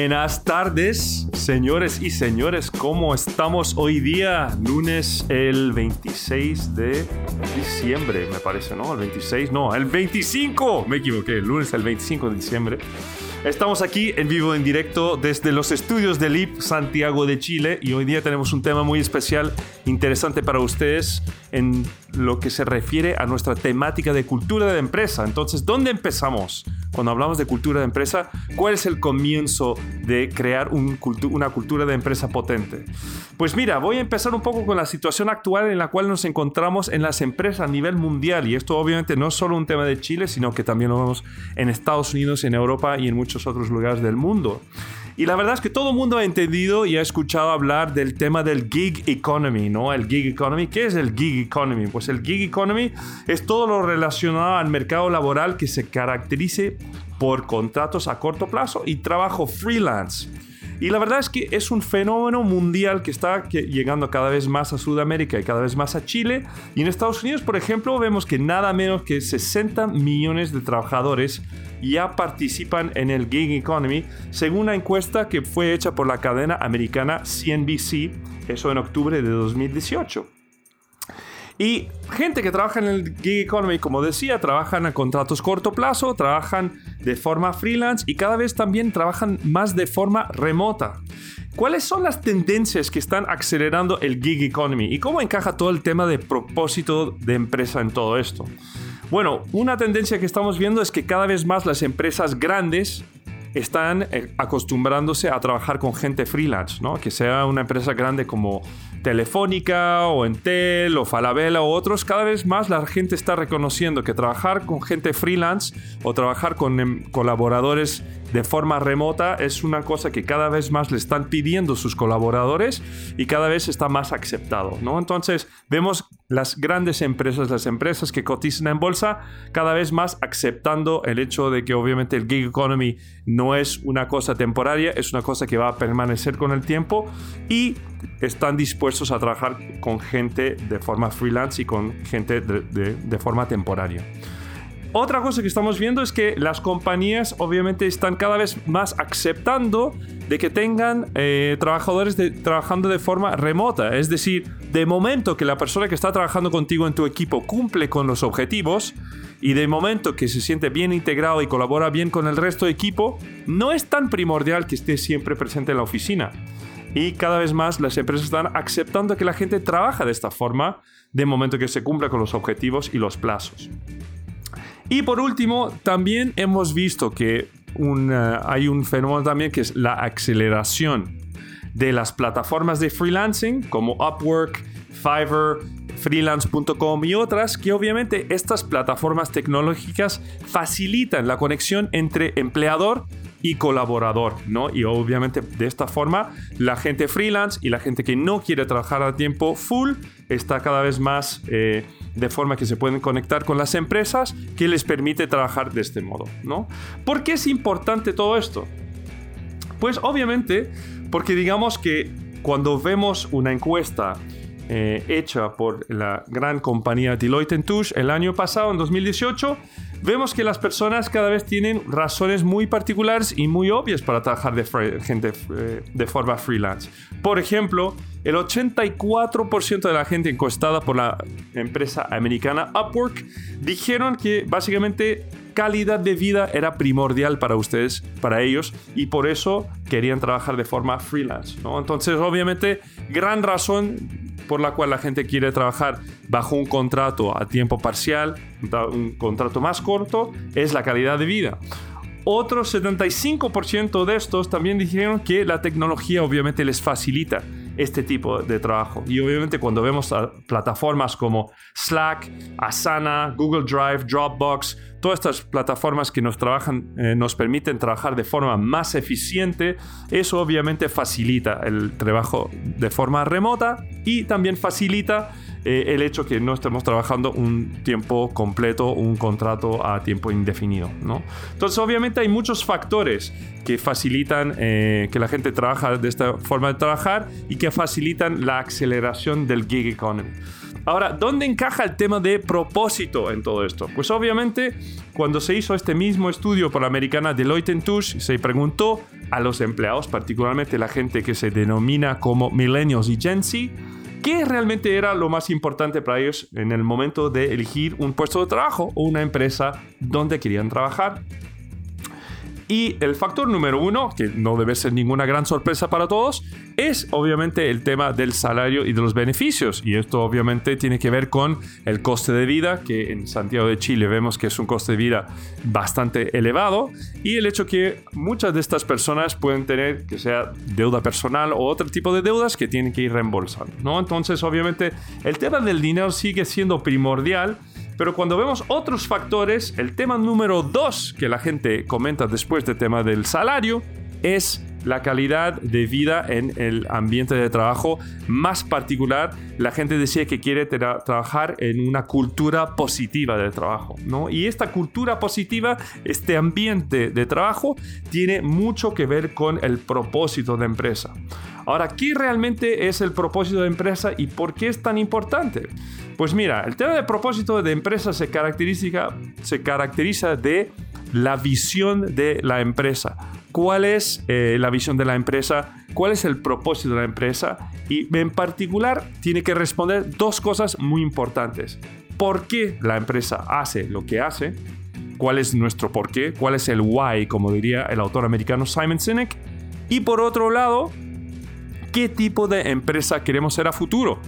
Buenas tardes, señores y señores. ¿Cómo estamos hoy día? Lunes el 26 de diciembre, me parece, ¿no? El 26, no, el 25. Me equivoqué, lunes el 25 de diciembre. Estamos aquí en vivo, en directo, desde los estudios del IP Santiago de Chile y hoy día tenemos un tema muy especial, interesante para ustedes en lo que se refiere a nuestra temática de cultura de empresa. Entonces, ¿dónde empezamos? Cuando hablamos de cultura de empresa, ¿cuál es el comienzo de crear una cultura de empresa potente? Pues mira, voy a empezar un poco con la situación actual en la cual nos encontramos en las empresas a nivel mundial y esto obviamente no es solo un tema de Chile, sino que también lo vemos en Estados Unidos, en Europa y en muchos otros lugares del mundo. Y la verdad es que todo el mundo ha entendido y ha escuchado hablar del tema del gig economy, ¿no? El gig economy. ¿Qué es el gig economy? Pues el gig economy es todo lo relacionado al mercado laboral que se caracterice por contratos a corto plazo y trabajo freelance. Y la verdad es que es un fenómeno mundial que está llegando cada vez más a Sudamérica y cada vez más a Chile. Y en Estados Unidos, por ejemplo, vemos que nada menos que 60 millones de trabajadores ya participan en el gig economy, según una encuesta que fue hecha por la cadena americana CNBC, eso en octubre de 2018. Y gente que trabaja en el gig economy, como decía, trabajan a contratos corto plazo, trabajan de forma freelance y cada vez también trabajan más de forma remota. ¿Cuáles son las tendencias que están acelerando el gig economy y cómo encaja todo el tema de propósito de empresa en todo esto? Bueno, una tendencia que estamos viendo es que cada vez más las empresas grandes están eh, acostumbrándose a trabajar con gente freelance, ¿no? Que sea una empresa grande como Telefónica o Entel o Falabella o otros, cada vez más la gente está reconociendo que trabajar con gente freelance o trabajar con em, colaboradores de forma remota es una cosa que cada vez más le están pidiendo sus colaboradores y cada vez está más aceptado, ¿no? Entonces, vemos las grandes empresas, las empresas que cotizan en bolsa, cada vez más aceptando el hecho de que obviamente el gig economy no es una cosa temporaria, es una cosa que va a permanecer con el tiempo y están dispuestos a trabajar con gente de forma freelance y con gente de, de forma temporaria. Otra cosa que estamos viendo es que las compañías obviamente están cada vez más aceptando de que tengan eh, trabajadores trabajando de forma remota. Es decir, de momento que la persona que está trabajando contigo en tu equipo cumple con los objetivos y de momento que se siente bien integrado y colabora bien con el resto del equipo, no es tan primordial que esté siempre presente en la oficina. Y cada vez más las empresas están aceptando que la gente trabaja de esta forma de momento que se cumpla con los objetivos y los plazos. Y por último, también hemos visto que hay un fenómeno también que es la aceleración de las plataformas de freelancing como Upwork, Fiverr, freelance.com y otras que obviamente estas plataformas tecnológicas facilitan la conexión entre empleador y colaborador, ¿no? Y obviamente de esta forma la gente freelance y la gente que no quiere trabajar a tiempo full está cada vez más eh, de forma que se pueden conectar con las empresas que les permite trabajar de este modo, ¿no? ¿Por qué es importante todo esto? Pues obviamente porque digamos que cuando vemos una encuesta eh, hecha por la gran compañía Deloitte Touche el año pasado, en 2018, vemos que las personas cada vez tienen razones muy particulares y muy obvias para trabajar de gente eh, de forma freelance. Por ejemplo, el 84% de la gente encuestada por la empresa americana Upwork dijeron que básicamente calidad de vida era primordial para ustedes, para ellos, y por eso querían trabajar de forma freelance. ¿no? Entonces, obviamente, gran razón por la cual la gente quiere trabajar bajo un contrato a tiempo parcial, un contrato más corto, es la calidad de vida. Otro 75% de estos también dijeron que la tecnología obviamente les facilita este tipo de trabajo. Y obviamente cuando vemos plataformas como Slack, Asana, Google Drive, Dropbox, todas estas plataformas que nos trabajan, eh, nos permiten trabajar de forma más eficiente, eso obviamente facilita el trabajo de forma remota y también facilita eh, el hecho que no estemos trabajando un tiempo completo, un contrato a tiempo indefinido. ¿no? Entonces, obviamente hay muchos factores que facilitan eh, que la gente trabaja de esta forma de trabajar y que facilitan la aceleración del gig economy. Ahora, ¿dónde encaja el tema de propósito en todo esto? Pues obviamente, cuando se hizo este mismo estudio por la americana Deloitte Touche, se preguntó a los empleados, particularmente la gente que se denomina como millennials y Gen Z, qué realmente era lo más importante para ellos en el momento de elegir un puesto de trabajo o una empresa donde querían trabajar. Y el factor número uno, que no debe ser ninguna gran sorpresa para todos, es obviamente el tema del salario y de los beneficios. Y esto obviamente tiene que ver con el coste de vida, que en Santiago de Chile vemos que es un coste de vida bastante elevado, y el hecho que muchas de estas personas pueden tener, que sea deuda personal o otro tipo de deudas que tienen que ir reembolsando. ¿no? Entonces obviamente el tema del dinero sigue siendo primordial pero cuando vemos otros factores, el tema número dos que la gente comenta después del tema del salario es la calidad de vida en el ambiente de trabajo. Más particular, la gente decía que quiere trabajar en una cultura positiva de trabajo. ¿no? Y esta cultura positiva, este ambiente de trabajo, tiene mucho que ver con el propósito de empresa. Ahora, ¿qué realmente es el propósito de empresa y por qué es tan importante? Pues mira, el tema de propósito de empresa se caracteriza, se caracteriza de la visión de la empresa. ¿Cuál es eh, la visión de la empresa? ¿Cuál es el propósito de la empresa? Y en particular tiene que responder dos cosas muy importantes. ¿Por qué la empresa hace lo que hace? ¿Cuál es nuestro por qué? ¿Cuál es el why, como diría el autor americano Simon Sinek? Y por otro lado, ¿qué tipo de empresa queremos ser a futuro?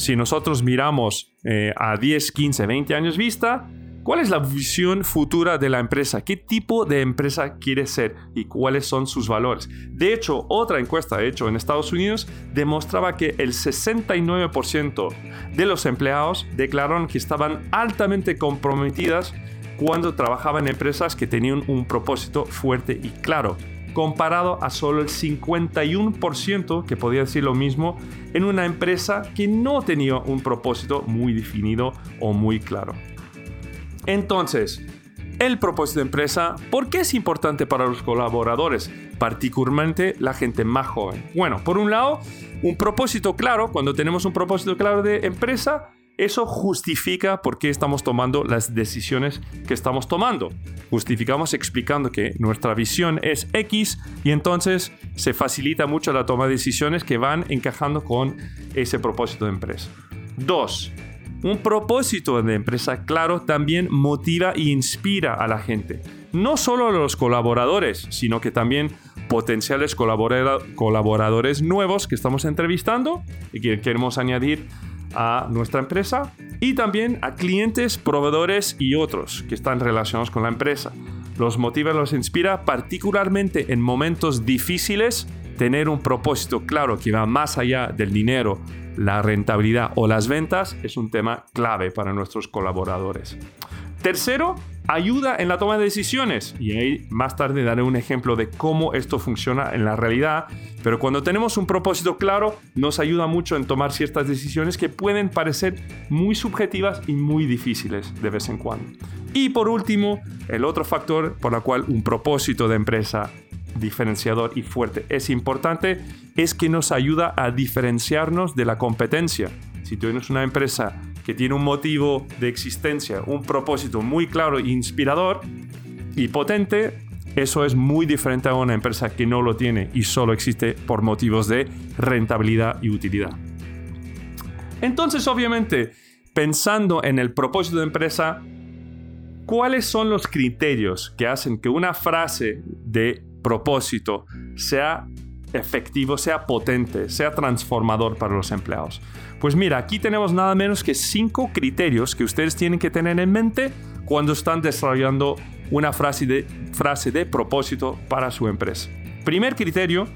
si nosotros miramos eh, a 10, 15, 20 años vista, ¿cuál es la visión futura de la empresa? ¿Qué tipo de empresa quiere ser y cuáles son sus valores? De hecho, otra encuesta hecha en Estados Unidos demostraba que el 69% de los empleados declararon que estaban altamente comprometidas cuando trabajaban en empresas que tenían un propósito fuerte y claro comparado a solo el 51% que podía decir lo mismo en una empresa que no tenía un propósito muy definido o muy claro. Entonces, el propósito de empresa, ¿por qué es importante para los colaboradores, particularmente la gente más joven? Bueno, por un lado, un propósito claro, cuando tenemos un propósito claro de empresa, eso justifica por qué estamos tomando las decisiones que estamos tomando. Justificamos explicando que nuestra visión es X y entonces se facilita mucho la toma de decisiones que van encajando con ese propósito de empresa. Dos, un propósito de empresa claro también motiva e inspira a la gente. No solo a los colaboradores, sino que también potenciales colaboradores nuevos que estamos entrevistando y que queremos añadir a nuestra empresa y también a clientes, proveedores y otros que están relacionados con la empresa. Los motiva los inspira particularmente en momentos difíciles tener un propósito claro que va más allá del dinero, la rentabilidad o las ventas es un tema clave para nuestros colaboradores. Tercero, ayuda en la toma de decisiones. Y ahí más tarde daré un ejemplo de cómo esto funciona en la realidad. Pero cuando tenemos un propósito claro, nos ayuda mucho en tomar ciertas decisiones que pueden parecer muy subjetivas y muy difíciles de vez en cuando. Y por último, el otro factor por el cual un propósito de empresa diferenciador y fuerte es importante es que nos ayuda a diferenciarnos de la competencia. Si tú tienes una empresa que tiene un motivo de existencia, un propósito muy claro e inspirador y potente, eso es muy diferente a una empresa que no lo tiene y solo existe por motivos de rentabilidad y utilidad. Entonces, obviamente, pensando en el propósito de empresa, ¿cuáles son los criterios que hacen que una frase de propósito sea efectivo, sea potente, sea transformador para los empleados? Pues mira, aquí tenemos nada menos que cinco criterios que ustedes tienen que tener en mente cuando están desarrollando una frase de, frase de propósito para su empresa. Primer criterio,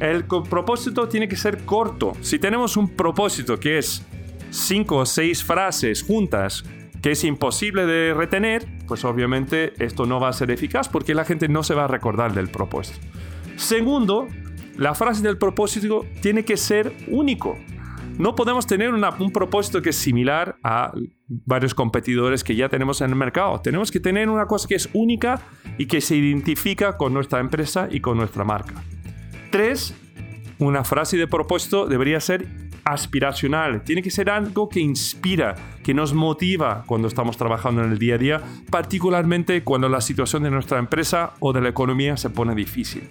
el propósito tiene que ser corto. Si tenemos un propósito que es cinco o seis frases juntas que es imposible de retener, pues obviamente esto no va a ser eficaz porque la gente no se va a recordar del propósito. Segundo, la frase del propósito tiene que ser único. No podemos tener un propósito que es similar a varios competidores que ya tenemos en el mercado. Tenemos que tener una cosa que es única y que se identifica con nuestra empresa y con nuestra marca. Tres, una frase de propósito debería ser aspiracional, tiene que ser algo que inspira, que nos motiva cuando estamos trabajando en el día a día, particularmente cuando la situación de nuestra empresa o de la economía se pone difícil.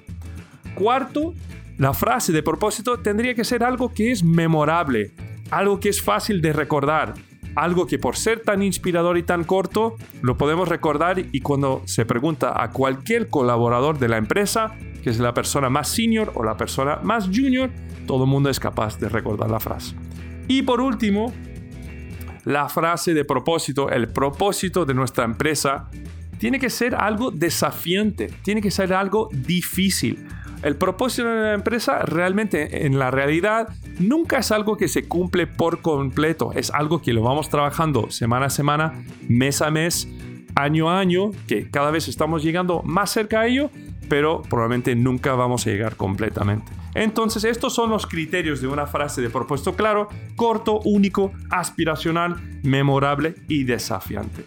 Cuarto, la frase de propósito tendría que ser algo que es memorable, algo que es fácil de recordar, algo que por ser tan inspirador y tan corto, lo podemos recordar y cuando se pregunta a cualquier colaborador de la empresa, que es la persona más senior o la persona más junior, todo el mundo es capaz de recordar la frase. Y por último, la frase de propósito, el propósito de nuestra empresa, tiene que ser algo desafiante, tiene que ser algo difícil. El propósito de la empresa realmente en la realidad nunca es algo que se cumple por completo, es algo que lo vamos trabajando semana a semana, mes a mes, año a año, que cada vez estamos llegando más cerca a ello, pero probablemente nunca vamos a llegar completamente. Entonces, estos son los criterios de una frase de propósito claro, corto, único, aspiracional, memorable y desafiante.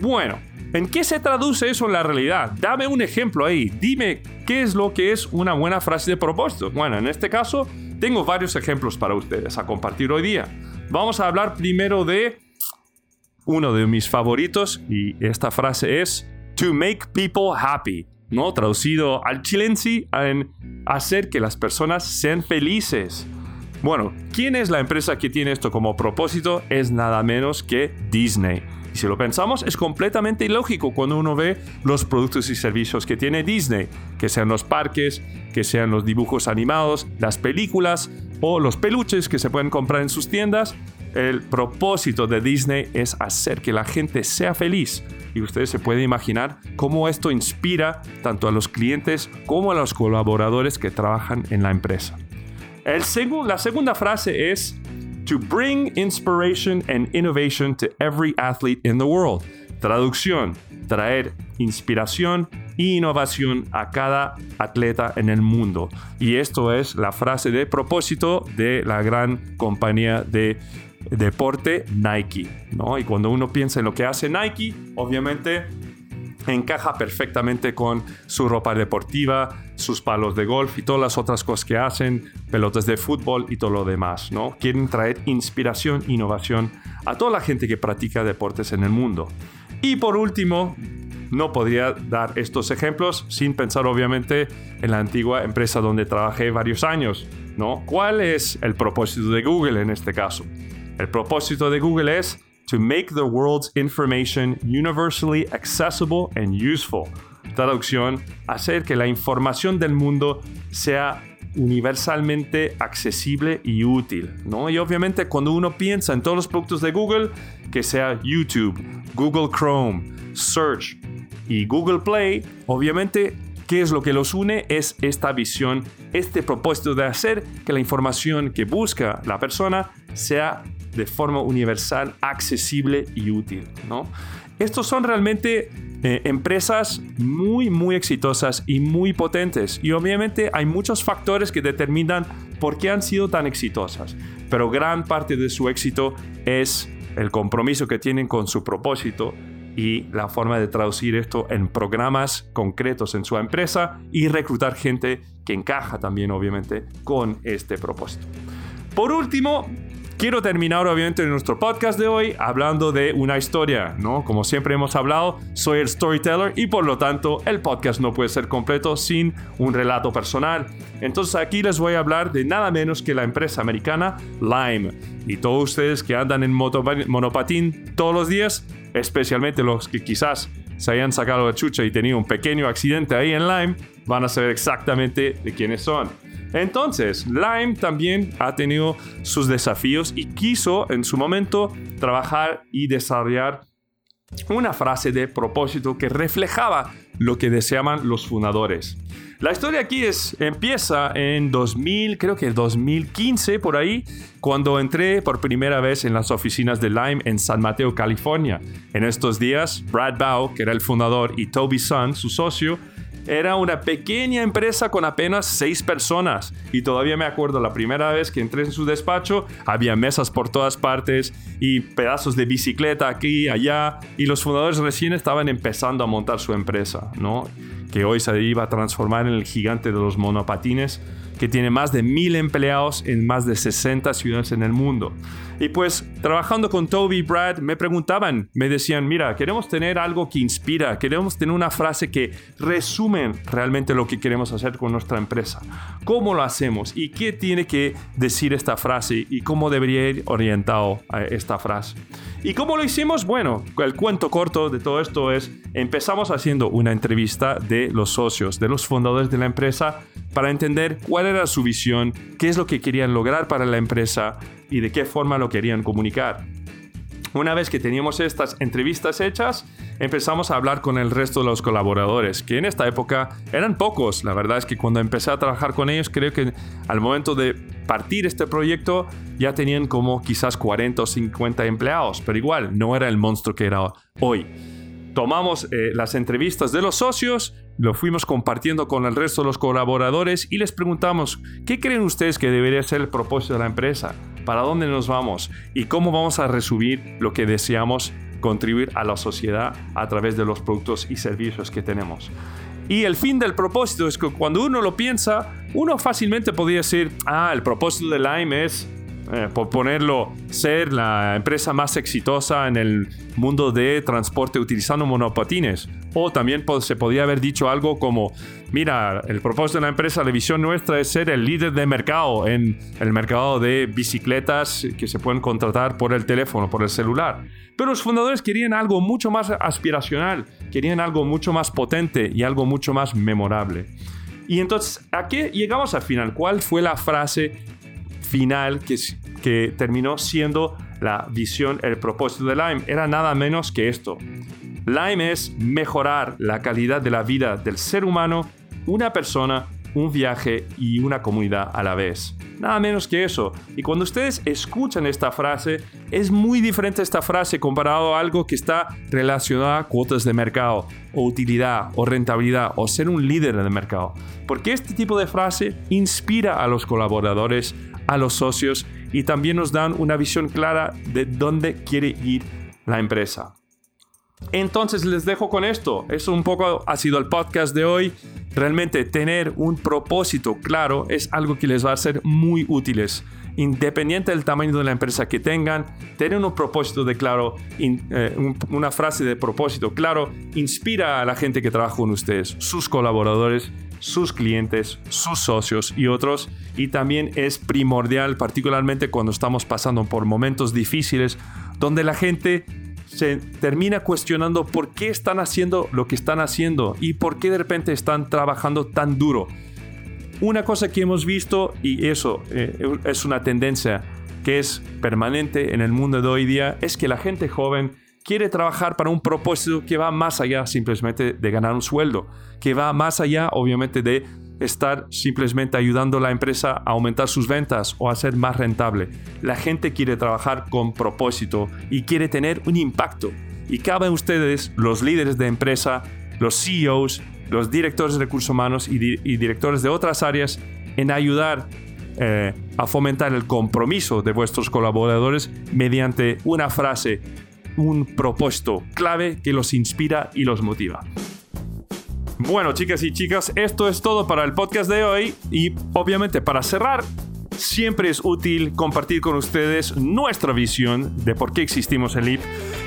Bueno, ¿en qué se traduce eso en la realidad? Dame un ejemplo ahí. Dime qué es lo que es una buena frase de propósito. Bueno, en este caso, tengo varios ejemplos para ustedes a compartir hoy día. Vamos a hablar primero de uno de mis favoritos y esta frase es To make people happy. ¿no? Traducido al chilense en hacer que las personas sean felices. Bueno, ¿quién es la empresa que tiene esto como propósito? Es nada menos que Disney. Y si lo pensamos, es completamente ilógico cuando uno ve los productos y servicios que tiene Disney, que sean los parques, que sean los dibujos animados, las películas o los peluches que se pueden comprar en sus tiendas. El propósito de Disney es hacer que la gente sea feliz. Y ustedes se pueden imaginar cómo esto inspira tanto a los clientes como a los colaboradores que trabajan en la empresa. El la segunda frase es to bring inspiration and innovation to every athlete in the world. Traducción, traer inspiración e innovación a cada atleta en el mundo. Y esto es la frase de propósito de la gran compañía de deporte Nike. ¿no? Y cuando uno piensa en lo que hace Nike, obviamente encaja perfectamente con su ropa deportiva, sus palos de golf y todas las otras cosas que hacen, pelotas de fútbol y todo lo demás, ¿no? Quieren traer inspiración, innovación a toda la gente que practica deportes en el mundo. Y por último, no podría dar estos ejemplos sin pensar obviamente en la antigua empresa donde trabajé varios años, ¿no? ¿Cuál es el propósito de Google en este caso? El propósito de Google es to make the world's information universally accessible and useful. Traducción, hacer que la información del mundo sea universalmente accesible y útil, ¿no? Y obviamente cuando uno piensa en todos los productos de Google, que sea YouTube, Google Chrome, Search y Google Play, obviamente ¿Qué es lo que los une? Es esta visión, este propósito de hacer que la información que busca la persona sea de forma universal, accesible y útil. ¿no? Estos son realmente eh, empresas muy, muy exitosas y muy potentes. Y obviamente hay muchos factores que determinan por qué han sido tan exitosas. Pero gran parte de su éxito es el compromiso que tienen con su propósito y la forma de traducir esto en programas concretos en su empresa y reclutar gente que encaja también obviamente con este propósito. Por último, Quiero terminar obviamente nuestro podcast de hoy hablando de una historia, ¿no? Como siempre hemos hablado, soy el storyteller y por lo tanto el podcast no puede ser completo sin un relato personal. Entonces aquí les voy a hablar de nada menos que la empresa americana Lime. Y todos ustedes que andan en monopatín todos los días, especialmente los que quizás se hayan sacado la chucha y tenido un pequeño accidente ahí en Lime, van a saber exactamente de quiénes son. Entonces, Lime también ha tenido sus desafíos y quiso en su momento trabajar y desarrollar una frase de propósito que reflejaba lo que deseaban los fundadores. La historia aquí es, empieza en 2000, creo que 2015 por ahí, cuando entré por primera vez en las oficinas de Lime en San Mateo, California. En estos días, Brad Bow, que era el fundador, y Toby Sun, su socio, era una pequeña empresa con apenas seis personas. Y todavía me acuerdo la primera vez que entré en su despacho, había mesas por todas partes y pedazos de bicicleta aquí y allá. Y los fundadores recién estaban empezando a montar su empresa, ¿no? Que hoy se iba a transformar en el gigante de los monopatines que tiene más de mil empleados en más de 60 ciudades en el mundo. Y pues trabajando con Toby y Brad me preguntaban, me decían, mira, queremos tener algo que inspira, queremos tener una frase que resume realmente lo que queremos hacer con nuestra empresa. ¿Cómo lo hacemos? ¿Y qué tiene que decir esta frase? ¿Y cómo debería ir orientado a esta frase? ¿Y cómo lo hicimos? Bueno, el cuento corto de todo esto es, empezamos haciendo una entrevista de los socios, de los fundadores de la empresa, para entender cuál era su visión, qué es lo que querían lograr para la empresa y de qué forma lo querían comunicar. Una vez que teníamos estas entrevistas hechas, empezamos a hablar con el resto de los colaboradores, que en esta época eran pocos. La verdad es que cuando empecé a trabajar con ellos, creo que al momento de partir este proyecto ya tenían como quizás 40 o 50 empleados, pero igual no era el monstruo que era hoy. Tomamos eh, las entrevistas de los socios, lo fuimos compartiendo con el resto de los colaboradores y les preguntamos, ¿qué creen ustedes que debería ser el propósito de la empresa? para dónde nos vamos y cómo vamos a resumir lo que deseamos contribuir a la sociedad a través de los productos y servicios que tenemos. Y el fin del propósito es que cuando uno lo piensa, uno fácilmente podría decir, ah, el propósito de Lime es eh, por ponerlo, ser la empresa más exitosa en el mundo de transporte utilizando monopatines. O también se podría haber dicho algo como, mira, el propósito de la empresa, la visión nuestra es ser el líder de mercado en el mercado de bicicletas que se pueden contratar por el teléfono, por el celular. Pero los fundadores querían algo mucho más aspiracional, querían algo mucho más potente y algo mucho más memorable. Y entonces, ¿a qué llegamos al final? ¿Cuál fue la frase final que, que terminó siendo la visión, el propósito de Lime. Era nada menos que esto. Lime es mejorar la calidad de la vida del ser humano, una persona, un viaje y una comunidad a la vez. Nada menos que eso. Y cuando ustedes escuchan esta frase, es muy diferente esta frase comparado a algo que está relacionado a cuotas de mercado, o utilidad, o rentabilidad, o ser un líder en el mercado. Porque este tipo de frase inspira a los colaboradores a los socios y también nos dan una visión clara de dónde quiere ir la empresa. Entonces les dejo con esto. Eso un poco ha sido el podcast de hoy. Realmente tener un propósito claro es algo que les va a ser muy útiles. Independiente del tamaño de la empresa que tengan, tener un propósito de claro, eh, una frase de propósito claro, inspira a la gente que trabaja con ustedes, sus colaboradores, sus clientes, sus socios y otros. Y también es primordial, particularmente cuando estamos pasando por momentos difíciles, donde la gente se termina cuestionando por qué están haciendo lo que están haciendo y por qué de repente están trabajando tan duro. Una cosa que hemos visto, y eso eh, es una tendencia que es permanente en el mundo de hoy día, es que la gente joven quiere trabajar para un propósito que va más allá simplemente de ganar un sueldo, que va más allá obviamente de estar simplemente ayudando a la empresa a aumentar sus ventas o a ser más rentable. La gente quiere trabajar con propósito y quiere tener un impacto. Y cabe ustedes, los líderes de empresa, los CEOs, los directores de recursos humanos y, directores de otras áreas, en ayudar eh, a fomentar el compromiso de vuestros colaboradores mediante una frase un propósito clave que los inspira y los motiva. Bueno, chicas y chicas, esto es todo para el podcast de hoy y obviamente para cerrar, siempre es útil compartir con ustedes nuestra visión de por qué existimos en LIP,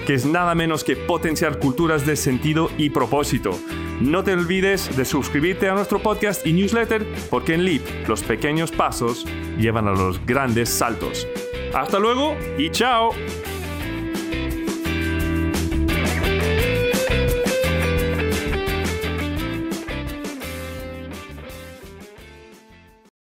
que es nada menos que potenciar culturas de sentido y propósito. No te olvides de suscribirte a nuestro podcast y newsletter, porque en LIP los pequeños pasos llevan a los grandes saltos. Hasta luego y chao.